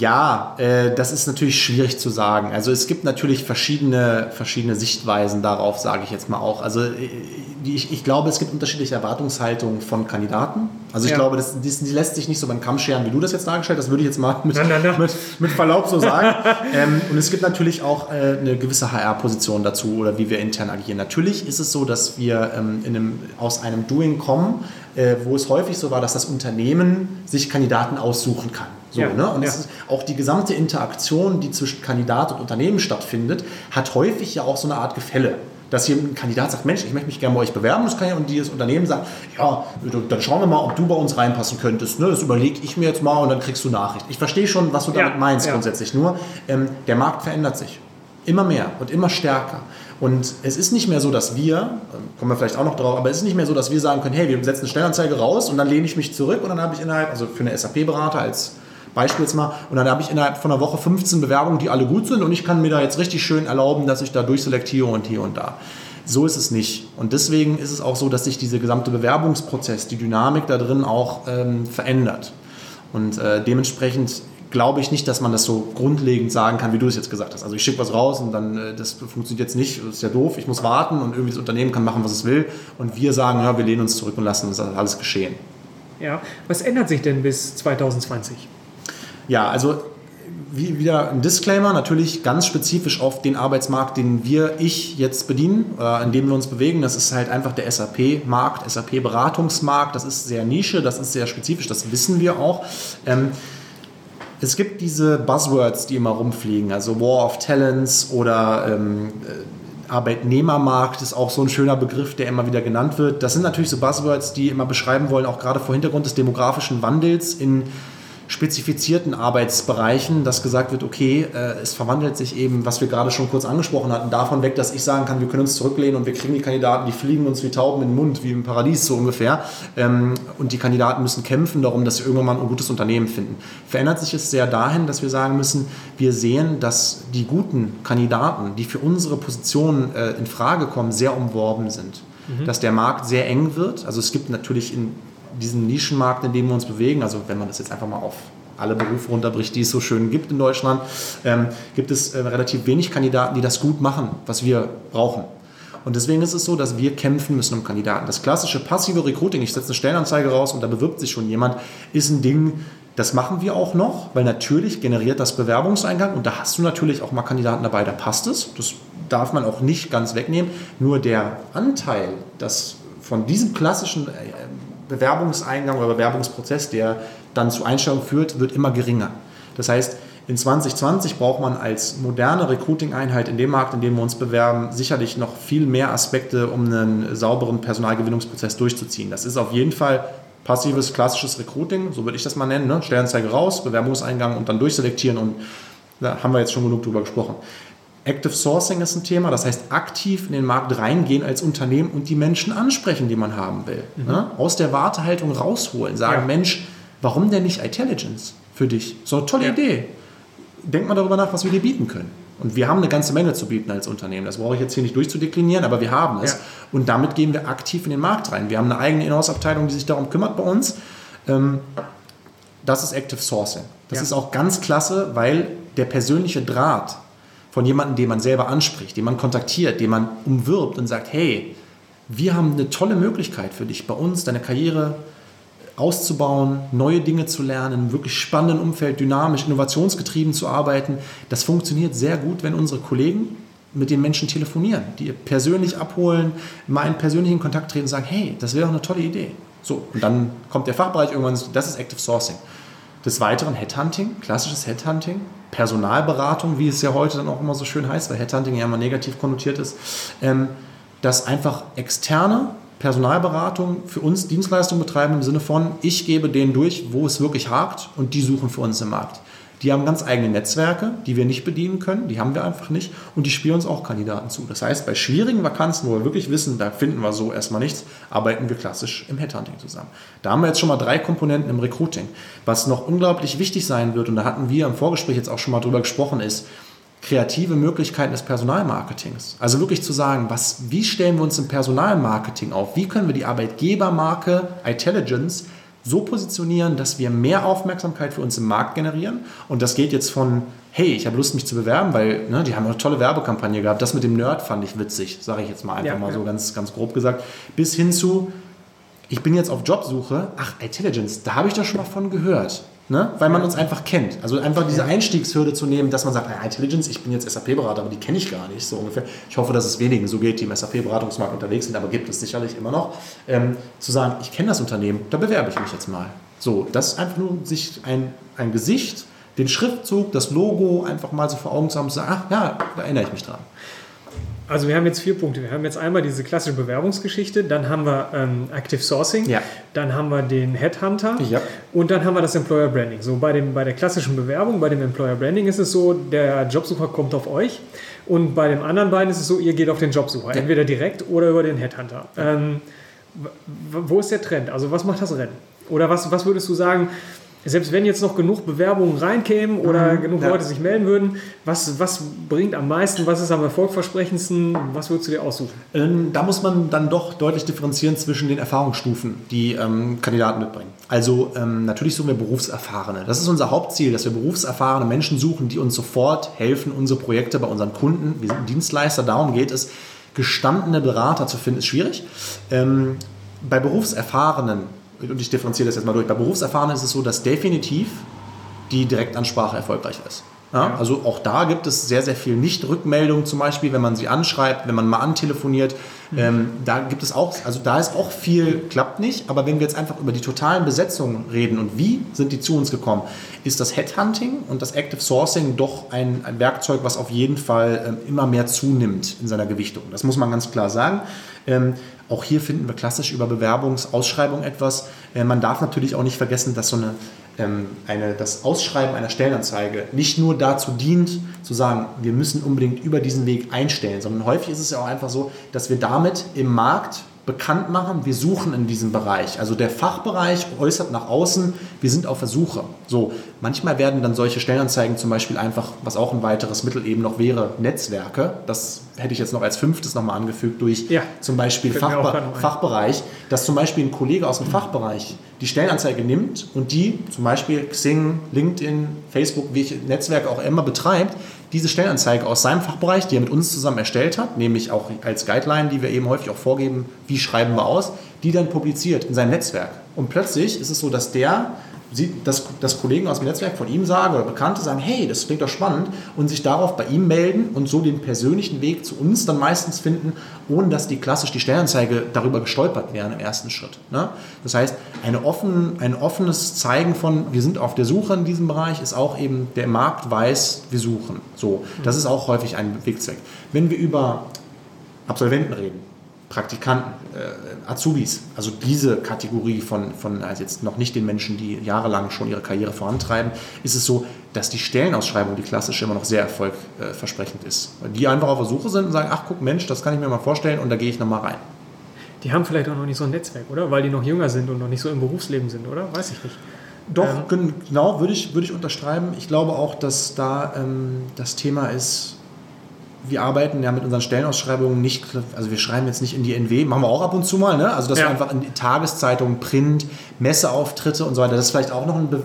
Ja, äh, das ist natürlich schwierig zu sagen. Also es gibt natürlich verschiedene, verschiedene Sichtweisen darauf, sage ich jetzt mal auch. Also äh, ich, ich glaube, es gibt unterschiedliche Erwartungshaltungen von Kandidaten. Also ich ja. glaube, das, das, die lässt sich nicht so beim Kamm scheren, wie du das jetzt dargestellt hast. Das würde ich jetzt mal mit, na, na, na. mit, mit Verlaub so sagen. ähm, und es gibt natürlich auch äh, eine gewisse HR-Position dazu oder wie wir intern agieren. Natürlich ist es so, dass wir ähm, in einem, aus einem Doing kommen, äh, wo es häufig so war, dass das Unternehmen sich Kandidaten aussuchen kann. So, ja, ne? Und ja. auch die gesamte Interaktion, die zwischen Kandidat und Unternehmen stattfindet, hat häufig ja auch so eine Art Gefälle. Dass hier ein Kandidat sagt, Mensch, ich möchte mich gerne bei euch bewerben, das kann ja, und dieses Unternehmen sagt, ja, dann schauen wir mal, ob du bei uns reinpassen könntest. Ne? Das überlege ich mir jetzt mal und dann kriegst du Nachricht. Ich verstehe schon, was du damit ja, meinst grundsätzlich. Nur, ähm, der Markt verändert sich. Immer mehr und immer stärker. Und es ist nicht mehr so, dass wir, ähm, kommen wir vielleicht auch noch drauf, aber es ist nicht mehr so, dass wir sagen können, hey, wir setzen eine Stellanzeige raus und dann lehne ich mich zurück und dann habe ich innerhalb, also für eine SAP-Berater als Beispiel jetzt mal. Und dann habe ich innerhalb von einer Woche 15 Bewerbungen, die alle gut sind und ich kann mir da jetzt richtig schön erlauben, dass ich da durchselektiere und hier und da. So ist es nicht. Und deswegen ist es auch so, dass sich dieser gesamte Bewerbungsprozess, die Dynamik da drin auch ähm, verändert. Und äh, dementsprechend glaube ich nicht, dass man das so grundlegend sagen kann, wie du es jetzt gesagt hast. Also ich schicke was raus und dann, äh, das funktioniert jetzt nicht, das ist ja doof, ich muss warten und irgendwie das Unternehmen kann machen, was es will. Und wir sagen, ja, wir lehnen uns zurück und lassen das alles geschehen. Ja, was ändert sich denn bis 2020? Ja, also wie, wieder ein Disclaimer, natürlich ganz spezifisch auf den Arbeitsmarkt, den wir, ich jetzt bedienen, äh, in dem wir uns bewegen. Das ist halt einfach der SAP-Markt, SAP-Beratungsmarkt. Das ist sehr Nische, das ist sehr spezifisch, das wissen wir auch. Ähm, es gibt diese Buzzwords, die immer rumfliegen, also War of Talents oder ähm, äh, Arbeitnehmermarkt ist auch so ein schöner Begriff, der immer wieder genannt wird. Das sind natürlich so Buzzwords, die immer beschreiben wollen, auch gerade vor Hintergrund des demografischen Wandels in spezifizierten Arbeitsbereichen, dass gesagt wird, okay, äh, es verwandelt sich eben, was wir gerade schon kurz angesprochen hatten, davon weg, dass ich sagen kann, wir können uns zurücklehnen und wir kriegen die Kandidaten, die fliegen uns wie Tauben in den Mund, wie im Paradies so ungefähr. Ähm, und die Kandidaten müssen kämpfen darum, dass sie irgendwann mal ein gutes Unternehmen finden. Verändert sich es sehr dahin, dass wir sagen müssen, wir sehen, dass die guten Kandidaten, die für unsere Position äh, in Frage kommen, sehr umworben sind. Mhm. Dass der Markt sehr eng wird. Also es gibt natürlich in diesen Nischenmarkt, in dem wir uns bewegen, also wenn man das jetzt einfach mal auf alle Berufe runterbricht, die es so schön gibt in Deutschland, ähm, gibt es äh, relativ wenig Kandidaten, die das gut machen, was wir brauchen. Und deswegen ist es so, dass wir kämpfen müssen um Kandidaten. Das klassische passive Recruiting, ich setze eine Stellenanzeige raus und da bewirbt sich schon jemand, ist ein Ding, das machen wir auch noch, weil natürlich generiert das Bewerbungseingang und da hast du natürlich auch mal Kandidaten dabei, da passt es. Das darf man auch nicht ganz wegnehmen. Nur der Anteil, das von diesem klassischen äh, Bewerbungseingang oder Bewerbungsprozess, der dann zu Einstellung führt, wird immer geringer. Das heißt, in 2020 braucht man als moderne Recruiting-Einheit in dem Markt, in dem wir uns bewerben, sicherlich noch viel mehr Aspekte, um einen sauberen Personalgewinnungsprozess durchzuziehen. Das ist auf jeden Fall passives, klassisches Recruiting, so würde ich das mal nennen. Ne? Stellenanzeige raus, Bewerbungseingang und dann durchselektieren und da haben wir jetzt schon genug drüber gesprochen. Active Sourcing ist ein Thema, das heißt aktiv in den Markt reingehen als Unternehmen und die Menschen ansprechen, die man haben will. Mhm. Ne? Aus der Wartehaltung rausholen, sagen, ja. Mensch, warum denn nicht Intelligence für dich? So eine tolle ja. Idee. Denk mal darüber nach, was wir dir bieten können. Und wir haben eine ganze Menge zu bieten als Unternehmen. Das brauche ich jetzt hier nicht durchzudeklinieren, aber wir haben es. Ja. Und damit gehen wir aktiv in den Markt rein. Wir haben eine eigene Inhouse-Abteilung, die sich darum kümmert bei uns. Ähm, das ist Active Sourcing. Das ist auch ganz klasse, weil der persönliche Draht von jemandem, den man selber anspricht, den man kontaktiert, den man umwirbt und sagt, hey, wir haben eine tolle Möglichkeit für dich, bei uns deine Karriere auszubauen, neue Dinge zu lernen, in einem wirklich spannenden Umfeld, dynamisch, innovationsgetrieben zu arbeiten. Das funktioniert sehr gut, wenn unsere Kollegen mit den Menschen telefonieren, die ihr persönlich abholen, mal in persönlichen Kontakt treten und sagen, hey, das wäre doch eine tolle Idee. So, und dann kommt der Fachbereich irgendwann, das ist Active Sourcing. Des Weiteren Headhunting, klassisches Headhunting, Personalberatung, wie es ja heute dann auch immer so schön heißt, weil Headhunting ja immer negativ konnotiert ist, ähm, dass einfach externe Personalberatung für uns Dienstleistungen betreiben im Sinne von, ich gebe denen durch, wo es wirklich hakt und die suchen für uns im Markt. Die haben ganz eigene Netzwerke, die wir nicht bedienen können, die haben wir einfach nicht und die spielen uns auch Kandidaten zu. Das heißt, bei schwierigen Vakanzen, wo wir wirklich wissen, da finden wir so erstmal nichts, arbeiten wir klassisch im Headhunting zusammen. Da haben wir jetzt schon mal drei Komponenten im Recruiting. Was noch unglaublich wichtig sein wird, und da hatten wir im Vorgespräch jetzt auch schon mal drüber gesprochen, ist, kreative Möglichkeiten des Personalmarketings. Also wirklich zu sagen, was, wie stellen wir uns im Personalmarketing auf? Wie können wir die Arbeitgebermarke Intelligence so positionieren, dass wir mehr Aufmerksamkeit für uns im Markt generieren. Und das geht jetzt von, hey, ich habe Lust, mich zu bewerben, weil ne, die haben eine tolle Werbekampagne gehabt. Das mit dem Nerd fand ich witzig, sage ich jetzt mal einfach ja, mal ja. so ganz, ganz grob gesagt. Bis hin zu, ich bin jetzt auf Jobsuche, ach, Intelligence, da habe ich doch schon mal von gehört. Ne? Weil man uns einfach kennt. Also einfach diese Einstiegshürde zu nehmen, dass man sagt, ah, Intelligence, ich bin jetzt SAP-Berater, aber die kenne ich gar nicht, so ungefähr. Ich hoffe, dass es wenigen so geht, die im SAP-Beratungsmarkt unterwegs sind, aber gibt es sicherlich immer noch. Ähm, zu sagen, ich kenne das Unternehmen, da bewerbe ich mich jetzt mal. So, das ist einfach nur sich ein, ein Gesicht, den Schriftzug, das Logo einfach mal so vor Augen zu haben zu sagen, ach ja, da erinnere ich mich dran. Also wir haben jetzt vier Punkte. Wir haben jetzt einmal diese klassische Bewerbungsgeschichte, dann haben wir ähm, Active Sourcing, ja. dann haben wir den Headhunter ja. und dann haben wir das Employer Branding. So bei, dem, bei der klassischen Bewerbung, bei dem Employer Branding ist es so, der Jobsucher kommt auf euch und bei dem anderen beiden ist es so, ihr geht auf den Jobsucher, ja. entweder direkt oder über den Headhunter. Ähm, wo ist der Trend? Also was macht das Rennen? Oder was, was würdest du sagen, selbst wenn jetzt noch genug Bewerbungen reinkämen oder mhm, genug ja. Leute sich melden würden, was, was bringt am meisten, was ist am erfolgversprechendsten, was würdest du dir aussuchen? Ähm, da muss man dann doch deutlich differenzieren zwischen den Erfahrungsstufen, die ähm, Kandidaten mitbringen. Also ähm, natürlich suchen wir Berufserfahrene. Das ist unser Hauptziel, dass wir berufserfahrene Menschen suchen, die uns sofort helfen, unsere Projekte bei unseren Kunden, wir sind Dienstleister, darum geht es, gestandene Berater zu finden, ist schwierig. Ähm, bei Berufserfahrenen und ich differenziere das jetzt mal durch, bei Berufserfahrenen ist es so, dass definitiv die Direktansprache erfolgreicher ist. Ja, also auch da gibt es sehr, sehr viel Nicht-Rückmeldung zum Beispiel, wenn man sie anschreibt, wenn man mal antelefoniert. Mhm. Ähm, da gibt es auch, also da ist auch viel, klappt nicht. Aber wenn wir jetzt einfach über die totalen Besetzungen reden und wie sind die zu uns gekommen, ist das Headhunting und das Active Sourcing doch ein, ein Werkzeug, was auf jeden Fall ähm, immer mehr zunimmt in seiner Gewichtung. Das muss man ganz klar sagen. Ähm, auch hier finden wir klassisch über Bewerbungsausschreibung etwas. Äh, man darf natürlich auch nicht vergessen, dass so eine, ähm, eine, das Ausschreiben einer Stellenanzeige nicht nur dazu dient, zu sagen, wir müssen unbedingt über diesen Weg einstellen, sondern häufig ist es ja auch einfach so, dass wir damit im Markt bekannt machen, wir suchen in diesem Bereich. Also der Fachbereich äußert nach außen, wir sind auf Versuche. So, manchmal werden dann solche Stellenanzeigen zum Beispiel einfach, was auch ein weiteres Mittel eben noch wäre, Netzwerke. Das hätte ich jetzt noch als fünftes nochmal angefügt durch ja, zum Beispiel Fachbe Fachbereich, dass zum Beispiel ein Kollege aus dem Fachbereich die Stellenanzeige nimmt und die zum Beispiel Xing, LinkedIn, Facebook, welche Netzwerke auch immer betreibt, diese Stellenanzeige aus seinem Fachbereich, die er mit uns zusammen erstellt hat, nämlich auch als Guideline, die wir eben häufig auch vorgeben, wie schreiben wir aus, die dann publiziert in seinem Netzwerk. Und plötzlich ist es so, dass der sieht, dass, dass Kollegen aus dem Netzwerk von ihm sagen oder Bekannte sagen, hey, das klingt doch spannend und sich darauf bei ihm melden und so den persönlichen Weg zu uns dann meistens finden, ohne dass die klassisch die Stellenanzeige darüber gestolpert wären im ersten Schritt. Ne? Das heißt, eine offen, ein offenes Zeigen von, wir sind auf der Suche in diesem Bereich, ist auch eben, der Markt weiß, wir suchen. So, das ist auch häufig ein Wegzweck. Wenn wir über Absolventen reden, Praktikanten, äh, Azubis, also diese Kategorie von, von also jetzt noch nicht den Menschen, die jahrelang schon ihre Karriere vorantreiben, ist es so, dass die Stellenausschreibung, die klassische, immer noch sehr erfolgversprechend ist. Weil die einfach auf der Suche sind und sagen, ach guck Mensch, das kann ich mir mal vorstellen und da gehe ich nochmal rein. Die haben vielleicht auch noch nicht so ein Netzwerk, oder? Weil die noch jünger sind und noch nicht so im Berufsleben sind, oder? Weiß ich nicht. Doch, ähm, genau, würde ich, würde ich unterschreiben. Ich glaube auch, dass da ähm, das Thema ist, wir arbeiten ja mit unseren Stellenausschreibungen nicht, also wir schreiben jetzt nicht in die NW, machen wir auch ab und zu mal, ne? Also dass ja. wir einfach in die Tageszeitungen, Print, Messeauftritte und so weiter, das ist vielleicht auch noch eine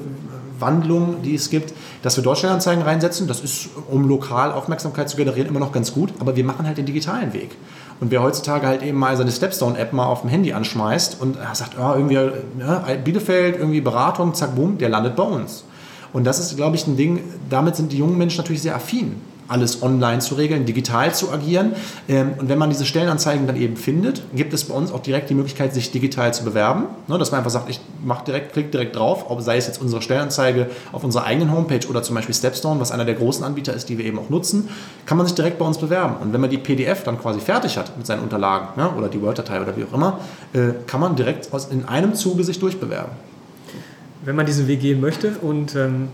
Wandlung, die es gibt, dass wir Deutschlandanzeigen reinsetzen. Das ist, um lokal Aufmerksamkeit zu generieren, immer noch ganz gut, aber wir machen halt den digitalen Weg. Und wer heutzutage halt eben mal seine Stepstone-App mal auf dem Handy anschmeißt und sagt, oh, irgendwie ne, Bielefeld, irgendwie Beratung, zack, boom, der landet bei uns. Und das ist, glaube ich, ein Ding, damit sind die jungen Menschen natürlich sehr affin alles online zu regeln, digital zu agieren. Ähm, und wenn man diese Stellenanzeigen dann eben findet, gibt es bei uns auch direkt die Möglichkeit, sich digital zu bewerben. Ne, dass man einfach sagt, ich mach direkt, klick direkt drauf, ob sei es jetzt unsere Stellenanzeige auf unserer eigenen Homepage oder zum Beispiel Stepstone, was einer der großen Anbieter ist, die wir eben auch nutzen, kann man sich direkt bei uns bewerben. Und wenn man die PDF dann quasi fertig hat mit seinen Unterlagen ne, oder die Word-Datei oder wie auch immer, äh, kann man direkt in einem Zuge sich durchbewerben. Wenn man diesen Weg gehen möchte und ähm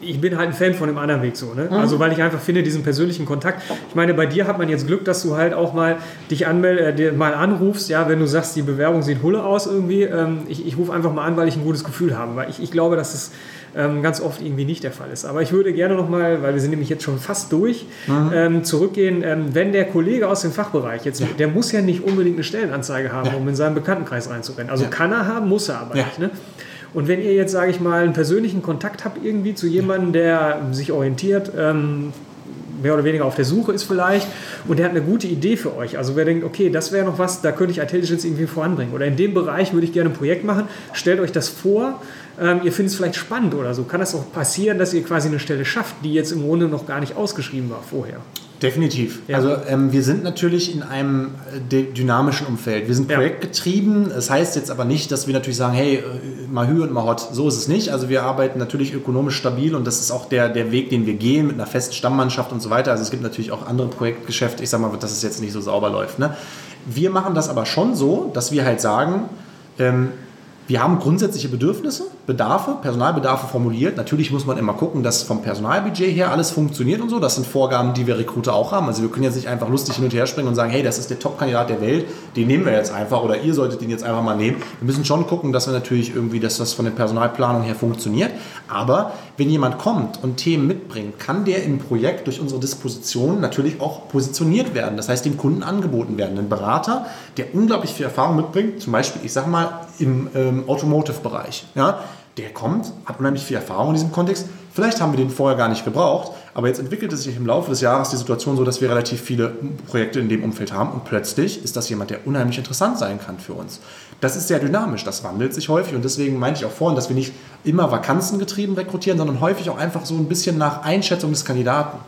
ich bin halt ein Fan von dem anderen Weg so, ne? Mhm. Also weil ich einfach finde, diesen persönlichen Kontakt. Ich meine, bei dir hat man jetzt Glück, dass du halt auch mal dich anmeld, äh, mal anrufst, ja, wenn du sagst, die Bewerbung sieht hulle aus irgendwie. Ähm, ich, ich rufe einfach mal an, weil ich ein gutes Gefühl habe. Weil ich, ich glaube, dass es ähm, ganz oft irgendwie nicht der Fall ist. Aber ich würde gerne nochmal, weil wir sind nämlich jetzt schon fast durch, Mhm. ähm, zurückgehen. Ähm, wenn der Kollege aus dem Fachbereich jetzt, der muss ja nicht unbedingt eine Stellenanzeige haben, Ja. um in seinen Bekanntenkreis reinzurennen. Also Ja. kann er haben, muss er aber Ja. nicht. Ne? Und wenn ihr jetzt, sage ich mal, einen persönlichen Kontakt habt irgendwie zu jemandem, der sich orientiert, ähm, mehr oder weniger auf der Suche ist vielleicht und der hat eine gute Idee für euch. Also wer denkt, okay, das wäre noch was, da könnte ich Intelligence irgendwie voranbringen. Oder in dem Bereich würde ich gerne ein Projekt machen. Stellt euch das vor, ähm, ihr findet es vielleicht spannend oder so. Kann das auch passieren, dass ihr quasi eine Stelle schafft, die jetzt im Grunde noch gar nicht ausgeschrieben war vorher? Definitiv. Ja. Also ähm, wir sind natürlich in einem äh, dy- dynamischen Umfeld. Wir sind Ja. projektgetrieben. Das heißt jetzt aber nicht, dass wir natürlich sagen, hey, äh, mal Hü und mal Hot. So ist es nicht. Also wir arbeiten natürlich ökonomisch stabil und das ist auch der, der Weg, den wir gehen mit einer festen Stammmannschaft und so weiter. Also es gibt natürlich auch andere Projektgeschäfte. Ich sage mal, dass es jetzt nicht so sauber läuft. Ne? Wir machen das aber schon so, dass wir halt sagen, ähm, wir haben grundsätzliche Bedürfnisse, Bedarfe, Personalbedarfe formuliert. Natürlich muss man immer gucken, dass vom Personalbudget her alles funktioniert und so. Das sind Vorgaben, die wir Recruiter auch haben. Also wir können jetzt nicht einfach lustig hin und her springen und sagen, hey, das ist der Top-Kandidat der Welt, den nehmen wir jetzt einfach oder ihr solltet den jetzt einfach mal nehmen. Wir müssen schon gucken, dass wir natürlich irgendwie, dass das von der Personalplanung her funktioniert. Aber wenn jemand kommt und Themen mitbringt, kann der im Projekt durch unsere Disposition natürlich auch positioniert werden. Das heißt, dem Kunden angeboten werden. Ein Berater, der unglaublich viel Erfahrung mitbringt, zum Beispiel, ich sag mal, im ähm, Automotive-Bereich. Ja, der kommt, hat unheimlich viel Erfahrung in diesem Kontext. Vielleicht haben wir den vorher gar nicht gebraucht, aber jetzt entwickelt es sich im Laufe des Jahres die Situation so, dass wir relativ viele Projekte in dem Umfeld haben und plötzlich ist das jemand, der unheimlich interessant sein kann für uns. Das ist sehr dynamisch, das wandelt sich häufig und deswegen meinte ich auch vorhin, dass wir nicht immer vakanzengetrieben rekrutieren, sondern häufig auch einfach so ein bisschen nach Einschätzung des Kandidaten.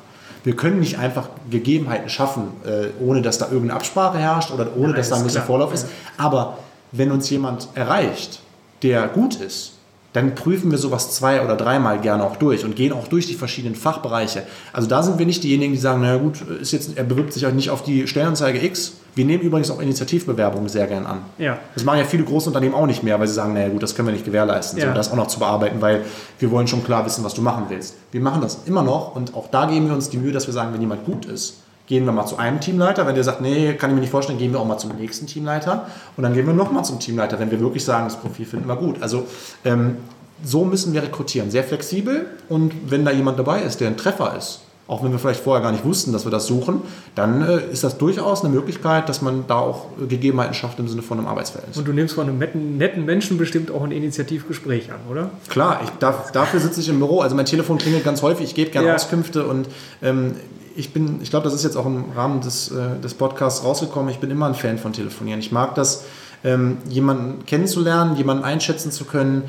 Wir können nicht einfach Gegebenheiten schaffen, äh, ohne dass da irgendeine Absprache herrscht oder ohne Nein, dass da ein gewisser klar. Vorlauf ist. Aber wenn uns jemand erreicht, der gut ist, dann prüfen wir sowas zwei oder dreimal gerne auch durch und gehen auch durch die verschiedenen Fachbereiche. Also da sind wir nicht diejenigen, die sagen, naja gut, ist jetzt, er bewirbt sich auch nicht auf die Stellenanzeige X. Wir nehmen übrigens auch Initiativbewerbungen sehr gern an. Ja. Das machen ja viele große Unternehmen auch nicht mehr, weil sie sagen, naja gut, das können wir nicht gewährleisten, Ja. so, das auch noch zu bearbeiten, weil wir wollen schon klar wissen, was du machen willst. Wir machen das immer noch und auch da geben wir uns die Mühe, dass wir sagen, wenn jemand gut ist, gehen wir mal zu einem Teamleiter. Wenn der sagt, nee, kann ich mir nicht vorstellen, gehen wir auch mal zum nächsten Teamleiter und dann gehen wir nochmal zum Teamleiter, wenn wir wirklich sagen, das Profil finden wir gut. Also ähm, so müssen wir rekrutieren, sehr flexibel und wenn da jemand dabei ist, der ein Treffer ist, auch wenn wir vielleicht vorher gar nicht wussten, dass wir das suchen, dann äh, ist das durchaus eine Möglichkeit, dass man da auch äh, Gegebenheiten schafft im Sinne von einem Arbeitsverhältnis. Und du nimmst von einem netten, netten Menschen bestimmt auch ein Initiativgespräch an, oder? Klar, ich darf, dafür sitze ich im Büro. Also mein Telefon klingelt ganz häufig. Ich gebe gerne Ja. Auskünfte und ähm, ich bin, ich glaube, das ist jetzt auch im Rahmen des, äh, des Podcasts rausgekommen. Ich bin immer ein Fan von Telefonieren. Ich mag das, ähm, jemanden kennenzulernen, jemanden einschätzen zu können,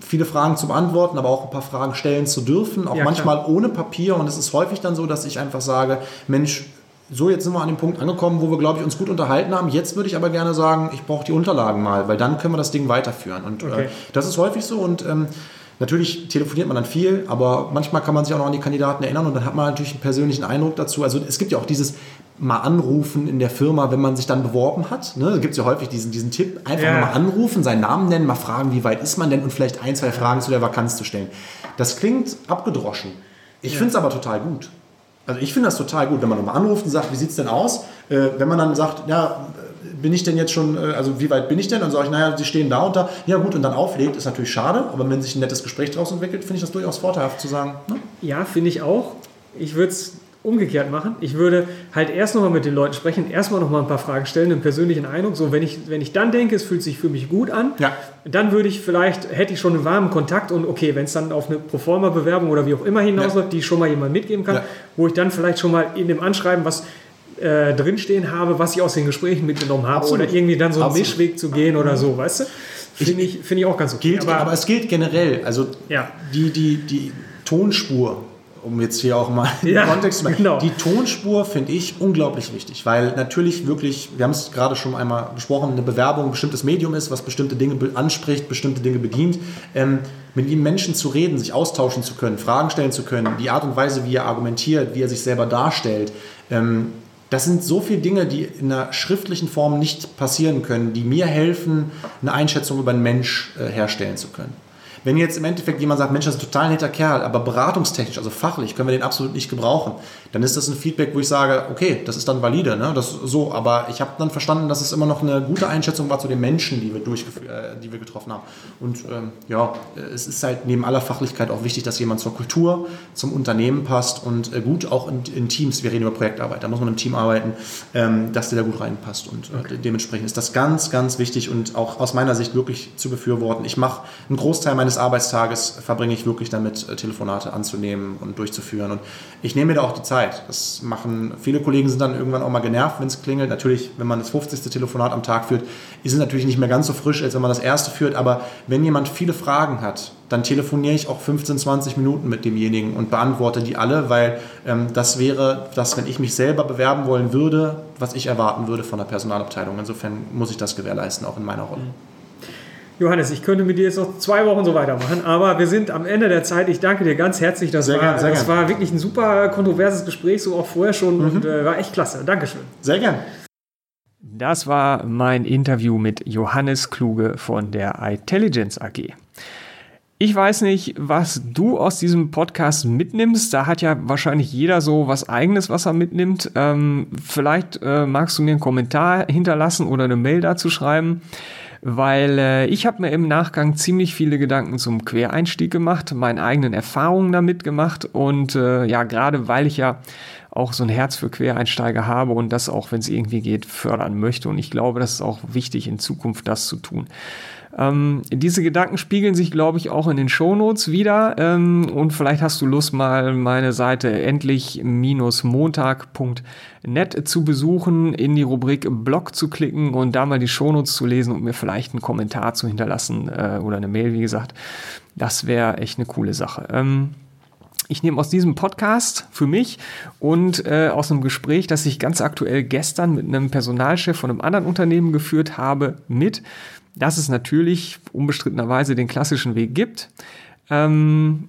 viele Fragen zu beantworten, aber auch ein paar Fragen stellen zu dürfen, auch Ja, manchmal ohne Papier. Und es ist häufig dann so, dass ich einfach sage, Mensch, so, jetzt sind wir an dem Punkt angekommen, wo wir, glaube ich, uns gut unterhalten haben. Jetzt würde ich aber gerne sagen, ich brauche die Unterlagen mal, weil dann können wir das Ding weiterführen. Und Okay. äh, das ist häufig so. Und ähm, natürlich telefoniert man dann viel, aber manchmal kann man sich auch noch an die Kandidaten erinnern und dann hat man natürlich einen persönlichen Eindruck dazu. Also es gibt ja auch dieses mal anrufen in der Firma, wenn man sich dann beworben hat. Ne? Da gibt es ja häufig diesen, diesen Tipp, einfach Ja. mal anrufen, seinen Namen nennen, mal fragen, wie weit ist man denn und vielleicht ein, zwei Fragen zu der Vakanz zu stellen. Das klingt abgedroschen. Ich finde es aber total gut. Also ich finde das total gut, wenn man nochmal anruft und sagt, wie sieht es denn aus? Äh, wenn man dann sagt, ja, bin ich denn jetzt schon, äh, also wie weit bin ich denn? Dann sage ich, naja, Sie stehen da und da. Ja gut, und dann auflegt, ist natürlich schade, aber wenn sich ein nettes Gespräch daraus entwickelt, finde ich das durchaus vorteilhaft zu sagen, ne? Ja, finde ich auch. Ich würde es umgekehrt machen. Ich würde halt erst nochmal mit den Leuten sprechen, erstmal nochmal ein paar Fragen stellen, einen persönlichen Eindruck. So, wenn ich, wenn ich dann denke, es fühlt sich für mich gut an, Ja. dann würde ich vielleicht, hätte ich schon einen warmen Kontakt und okay, wenn es dann auf eine Proforma-Bewerbung oder wie auch immer hinausläuft, die ich schon mal jemand mitgeben kann, Ja. wo ich dann vielleicht schon mal in dem Anschreiben was äh, drinstehen habe, was ich aus den Gesprächen mitgenommen habe Absolut. oder irgendwie dann so einen Absolut. Mischweg zu gehen oder so, weißt du? Finde ich, finde ich auch ganz okay. Gilt, aber, es gilt generell. Also Ja. die, die, die Tonspur, um jetzt hier auch mal Ja, den Kontext zu machen, genau. die Tonspur finde ich unglaublich wichtig, weil natürlich wirklich, wir haben es gerade schon einmal besprochen, eine Bewerbung ein bestimmtes Medium ist, was bestimmte Dinge anspricht, bestimmte Dinge bedient. Ähm, mit ihm Menschen zu reden, sich austauschen zu können, Fragen stellen zu können, die Art und Weise, wie er argumentiert, wie er sich selber darstellt, ähm, das sind so viele Dinge, die in einer schriftlichen Form nicht passieren können, die mir helfen, eine Einschätzung über einen Mensch äh, herstellen zu können. Wenn jetzt im Endeffekt jemand sagt, Mensch, das ist ein total netter Kerl, aber beratungstechnisch, also fachlich, können wir den absolut nicht gebrauchen, dann ist das ein Feedback, wo ich sage, okay, das ist dann valide, ne? das so, aber ich habe dann verstanden, dass es immer noch eine gute Einschätzung war zu den Menschen, die wir, äh, die wir getroffen haben. Und ähm, ja, es ist halt neben aller Fachlichkeit auch wichtig, dass jemand zur Kultur, zum Unternehmen passt und äh, gut auch in, in, Teams, wir reden über Projektarbeit, da muss man im Team arbeiten, ähm, dass der da gut reinpasst und äh, okay. dementsprechend ist das ganz, ganz wichtig und auch aus meiner Sicht wirklich zu befürworten. Ich mache einen Großteil meines Arbeitstages, verbringe ich wirklich damit, äh, Telefonate anzunehmen und durchzuführen und ich nehme mir da auch die Zeit. Das machen viele Kollegen sind dann irgendwann auch mal genervt, wenn es klingelt. Natürlich, wenn man das 50. Telefonat am Tag führt, ist es natürlich nicht mehr ganz so frisch, als wenn man das erste führt. Aber wenn jemand viele Fragen hat, dann telefoniere ich auch 15, 20 Minuten mit demjenigen und beantworte die alle, weil ähm, das wäre das, wenn ich mich selber bewerben wollen würde, was ich erwarten würde von der Personalabteilung. Insofern muss ich das gewährleisten, auch in meiner Rolle. Johannes, ich könnte mit dir jetzt noch zwei Wochen so weitermachen, aber wir sind am Ende der Zeit. Ich danke dir ganz herzlich. Das, sehr war, gern, sehr das gern. war wirklich ein super kontroverses Gespräch, so auch vorher schon mhm. und äh, war echt klasse. Dankeschön. Sehr gern. Das war mein Interview mit Johannes Kluge von der iTelligence AG. Ich weiß nicht, was du aus diesem Podcast mitnimmst. Da hat ja wahrscheinlich jeder so was eigenes, was er mitnimmt. Ähm, vielleicht äh, magst du mir einen Kommentar hinterlassen oder eine Mail dazu schreiben weil äh, ich habe mir im Nachgang ziemlich viele Gedanken zum Quereinstieg gemacht, meine eigenen Erfahrungen damit gemacht und äh, ja, gerade weil ich ja auch so ein Herz für Quereinsteiger habe und das auch, wenn es irgendwie geht, fördern möchte und ich glaube, das ist auch wichtig in Zukunft, das zu tun. Ähm, diese Gedanken spiegeln sich, glaube ich, auch in den Shownotes wieder. Ähm, und vielleicht hast du Lust, mal meine Seite endlich-montag.net zu besuchen, in die Rubrik Blog zu klicken und da mal die Shownotes zu lesen und mir vielleicht einen Kommentar zu hinterlassen äh, oder eine Mail, wie gesagt. Das wäre echt eine coole Sache. Ähm, ich nehme aus diesem Podcast für mich und äh, aus einem Gespräch, das ich ganz aktuell gestern mit einem Personalchef von einem anderen Unternehmen geführt habe, mit, dass es natürlich unbestrittenerweise den klassischen Weg gibt. Ähm,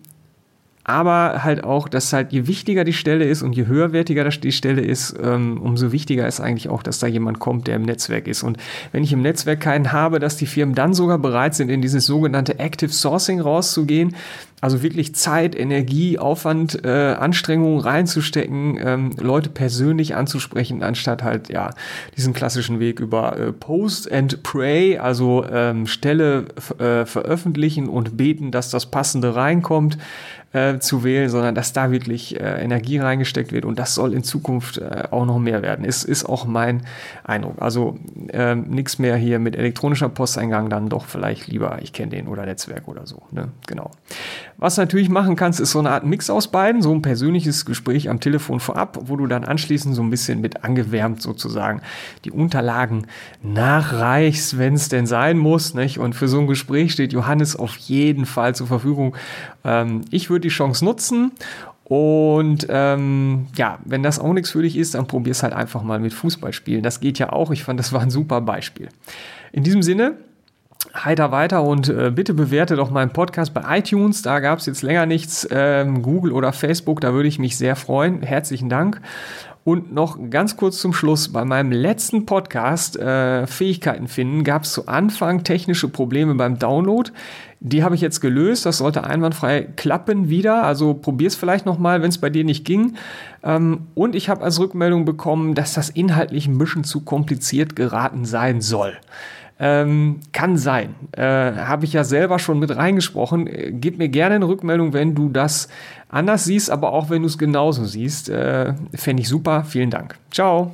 aber halt auch, dass halt je wichtiger die Stelle ist und je höherwertiger die Stelle ist, ähm, umso wichtiger ist eigentlich auch, dass da jemand kommt, der im Netzwerk ist. Und wenn ich im Netzwerk keinen habe, dass die Firmen dann sogar bereit sind, in dieses sogenannte Active Sourcing rauszugehen, also wirklich Zeit, Energie, Aufwand, äh, Anstrengungen reinzustecken, ähm, Leute persönlich anzusprechen, anstatt halt ja diesen klassischen Weg über äh, Post and Pray, also ähm, Stelle äh, veröffentlichen und beten, dass das Passende reinkommt äh, zu wählen, sondern dass da wirklich äh, Energie reingesteckt wird und das soll in Zukunft äh, auch noch mehr werden. Ist, ist auch mein Eindruck. Also äh, nichts mehr hier mit elektronischer Posteingang, dann doch vielleicht lieber, ich kenne den oder Netzwerk oder so. Ne? Genau. Was du natürlich machen kannst, ist so eine Art Mix aus beiden, so ein persönliches Gespräch am Telefon vorab, wo du dann anschließend so ein bisschen mit angewärmt sozusagen die Unterlagen nachreichst, wenn es denn sein muss. Nicht? Und für so ein Gespräch steht Johannes auf jeden Fall zur Verfügung. Ähm, ich würde die Chance nutzen und ähm, ja, wenn das auch nichts für dich ist, dann probier es halt einfach mal mit Fußballspielen. Das geht ja auch. Ich fand, das war ein super Beispiel. In diesem Sinne, heiter weiter und äh, bitte bewerte doch meinen Podcast bei iTunes. Da gab es jetzt länger nichts. Ähm, Google oder Facebook, da würde ich mich sehr freuen. Herzlichen Dank. Und noch ganz kurz zum Schluss, bei meinem letzten Podcast äh, Fähigkeiten finden, gab es zu Anfang technische Probleme beim Download. Die habe ich jetzt gelöst, das sollte einwandfrei klappen wieder. Also probier es vielleicht nochmal, wenn es bei dir nicht ging. Ähm, und ich habe als Rückmeldung bekommen, dass das inhaltlich ein bisschen zu kompliziert geraten sein soll. Ähm, kann sein. Äh, Habe ich ja selber schon mit reingesprochen. Äh, gib mir gerne eine Rückmeldung, wenn du das anders siehst, aber auch wenn du es genauso siehst. Äh, Fände ich super. Vielen Dank. Ciao.